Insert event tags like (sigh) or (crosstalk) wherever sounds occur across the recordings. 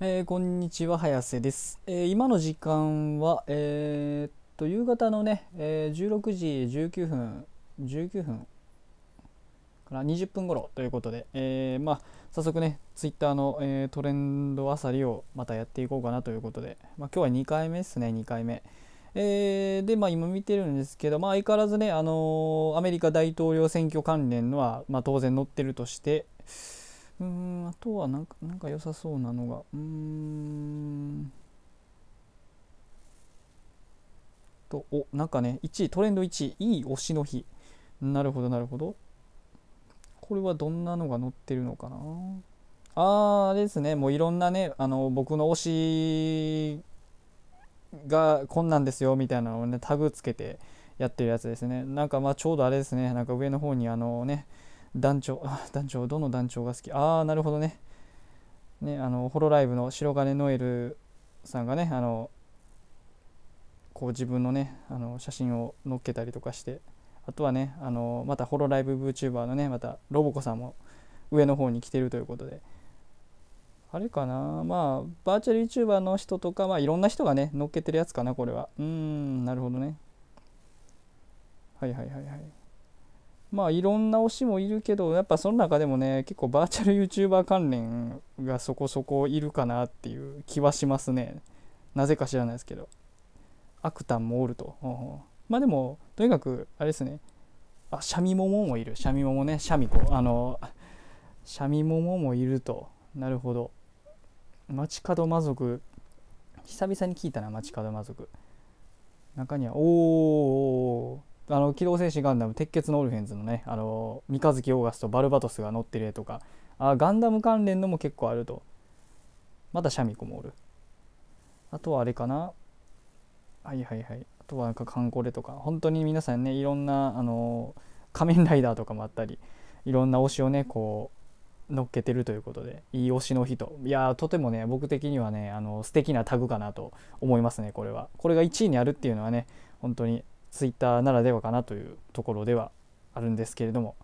えーこんにちは早瀬です、えー今の時間はえーっと夕方のね、えー16時19分19分から20分頃ということで、えまあ早速ねツイッターの、えトレンドあさりをまたやっていこうかなということで、まあ、今日は2回目ですね2回目。えーでまあ今見てるんですけど、まあ、相変わらずね、あのアメリカ大統領選挙関連のは、まあ、当然載ってるとしてうんあとはなんかなんか良さそうなのが。うーんとおなんかね1位トレンド1位いい推しの日。なるほどなるほど。これはどんなのが載ってるのかな。あーあれですね。もういろんなねあの僕の推しがこんなんですよみたいなのをねタグつけてやってるやつですね。なんかまあちょうどあれですね。なんか上の方にあのね団長団長どの団長が好き？ああなるほどね。ねあのホロライブの白金ノエルさんがねあのこう自分のねあの写真を載っけたりとかしてあとはねあのまたホロライブ VTuber のねまたロボコさんも上の方に来てるということで。あれかな？まあバーチャル YouTuber の人とかまあいろんな人がね載っけてるやつかなこれは。うーんなるほどね。はいはいはいはい。まあいろんな推しもいるけどやっぱその中でもね結構バーチャル YouTuber 関連がそこそこいるかなっていう気はしますね。なぜか知らないですけど。アクタンもおると。うほうまあでもとにかくあれですね。あシャミモモもいる。シャミモモね。シャミコあのシャミモモもいると。なるほど。街角魔族。久々に聞いたな街角魔族。中にはおーおー。あの機動戦士ガンダム鉄血のオルフェンズのねあの三日月オーガスとバルバトスが乗ってる絵とかあガンダム関連のも結構あると。またシャミ子もおる。あとはあれかな。はいはいはい。あとはなんかカンコレとか。本当に皆さんねいろんなあの仮面ライダーとかもあったりいろんな推しをねこう乗っけてるということでいい推しの人いやーとてもね僕的にはねあの素敵なタグかなと思いますねこれは。これが1位にあるっていうのはね本当にツイッターならではかなというところではあるんですけれども。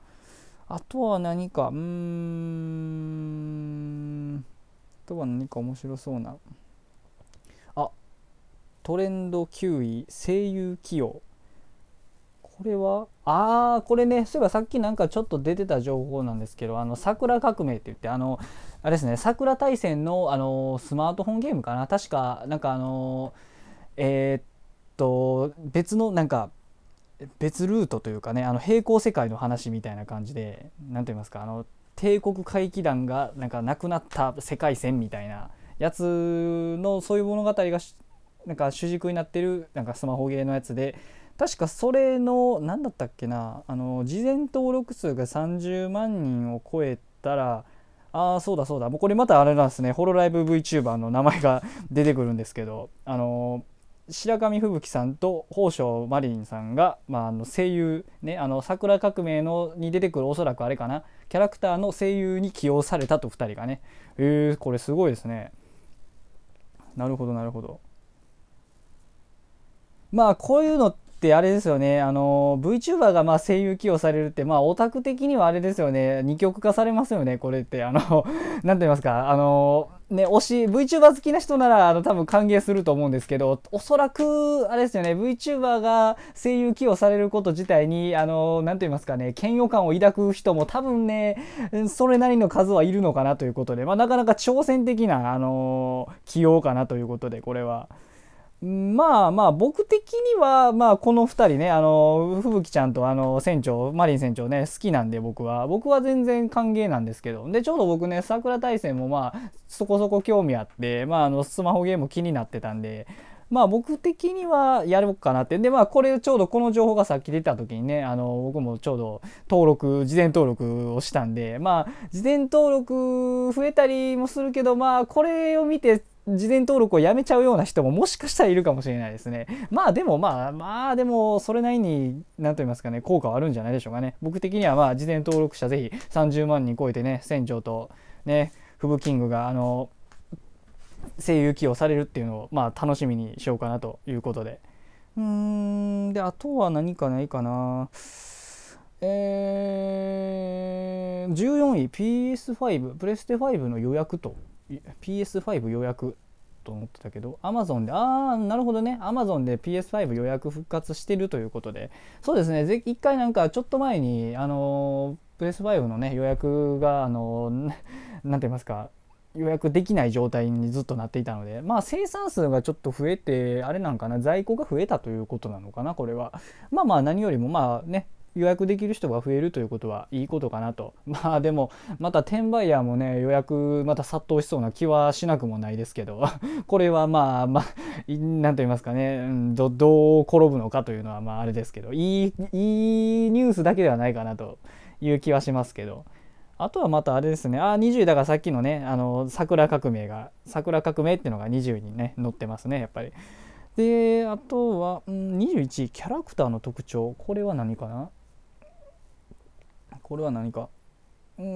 あとは何かうーん。あとは何か面白そうな。あトレンド9位声優起用。これは？ああこれねそういえばさっきなんかちょっと出てた情報なんですけどあの桜革命って言ってあのあれですね桜大戦のあのスマートフォンゲームかな？確かなんかあのえーっと別のなんか別ルートというかねあの平行世界の話みたいな感じで何と言いますかあの帝国回帰団がなんかなくなった世界線みたいなやつのそういう物語がなんか主軸になってるなんかスマホゲーのやつで確かそれの何だったっけなあの事前登録数が30万人を超えたらああそうだそうだもうこれまたあれなんですねホロライブ VTuber の名前が出てくるんですけどあの白神吹雪さんと宝生マリリンさんが、まあ、あの声優ねあの桜革命のに出てくるおそらくあれかな。キャラクターの声優に起用されたと2人がね。えー、これすごいですね。なるほどなるほど。まあこういうのってあれですよね。あの VTuber がま声優起用されるってまあオタク的にはあれですよね。二極化されますよねこれって。あの (laughs) 何て言いますか。あのね推し VTuber 好きな人ならあの多分歓迎すると思うんですけどおそらくあれですよね。VTuber が声優起用されること自体にあの何て言いますかね。嫌悪感を抱く人も多分ねそれなりの数はいるのかなということで、まあ、なかなか挑戦的なあの起用かなということでこれは。まあまあ僕的にはまあこの2人ねあの吹雪ちゃんとあの船長マリン船長ね好きなんで僕は。僕は全然歓迎なんですけど。でちょうど僕ね桜大戦もまあそこそこ興味あってまああのスマホゲーム気になってたんでまあ僕的にはやろうかなって。でまあこれちょうどこの情報がさっき出た時にねあの僕もちょうど登録事前登録をしたんでまあ事前登録増えたりもするけどまあこれを見て事前登録をやめちゃうような人ももしかしたらいるかもしれないですね。まあでもまあまあでもそれなりに何と言いますかね効果はあるんじゃないでしょうかね。僕的にはまあ事前登録者ぜひ30万人超えてね船長とねフブキングがあの声優起用されるっていうのをまあ楽しみにしようかなということで。うーんであとは何かないかな。えー、14位 PS5 プレステ5の予約と PS5 予約と思ってたけど Amazon でああなるほどね。Amazon で PS5 予約復活してるということで。そうですね。一回なんかちょっと前にあのプレス5のね予約があの何 (laughs) て言いますか予約できない状態にずっとなっていたのでまあ生産数がちょっと増えてあれなんかな在庫が増えたということなのかなこれは。まあまあ何よりもまあね予約できる人が増えるということはいいことかなと。(laughs) まあでもまた転売ヤーもね予約また殺到しそうな気はしなくもないですけど。(laughs) これはまあまあ何と言いますかね。どどう転ぶのかというのはまああれですけど。いいいいニュースだけではないかなという気はしますけど。あとはまたあれですね。あ20位だからさっきのねあの桜革命が桜革命っていうのが20にね載ってますねやっぱり。であとは、うん、21位キャラクターの特徴。これは何かな？これは何か？うーん。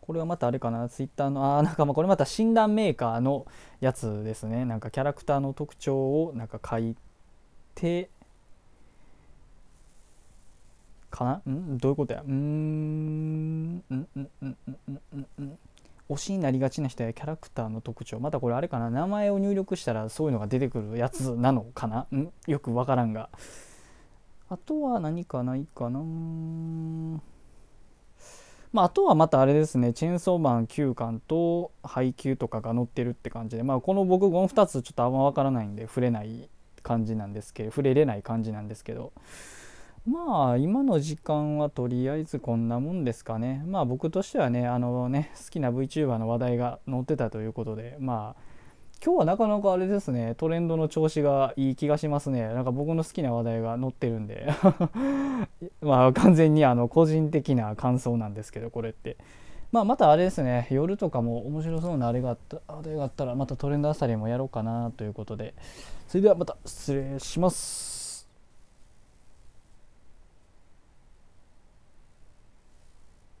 これはまたあれかな？ツイッターのああなんかまあこれまた診断メーカーのやつですね。なんかキャラクターの特徴をなんか書いてかな？ん？どういうことや？うーん。うんうんうんうんうんうん。推しになりがちな人やキャラクターの特徴。またこれあれかな？名前を入力したらそういうのが出てくるやつなのかな？ん？よくわからんが。あとは何かないかな。まあ、あとはまたあれですね、チェーンソーマン9巻と配給とかが載ってるって感じで、まあ、この僕、この2つちょっとあんま分からないんで、触れない感じなんですけど、触れれない感じなんですけど、まあ、今の時間はとりあえずこんなもんですかね。まあ、僕としてはね、あのね、好きな VTuber の話題が載ってたということで、まあ、今日はなかなかあれですね、トレンドの調子がいい気がしますね。なんか僕の好きな話題が載ってるんで (laughs) まあ完全にあの個人的な感想なんですけど、これって。まあまたあれですね、夜とかも面白そうなあれがあったあれがあったら、またトレンドあさりもやろうかなということで、それではまた失礼します。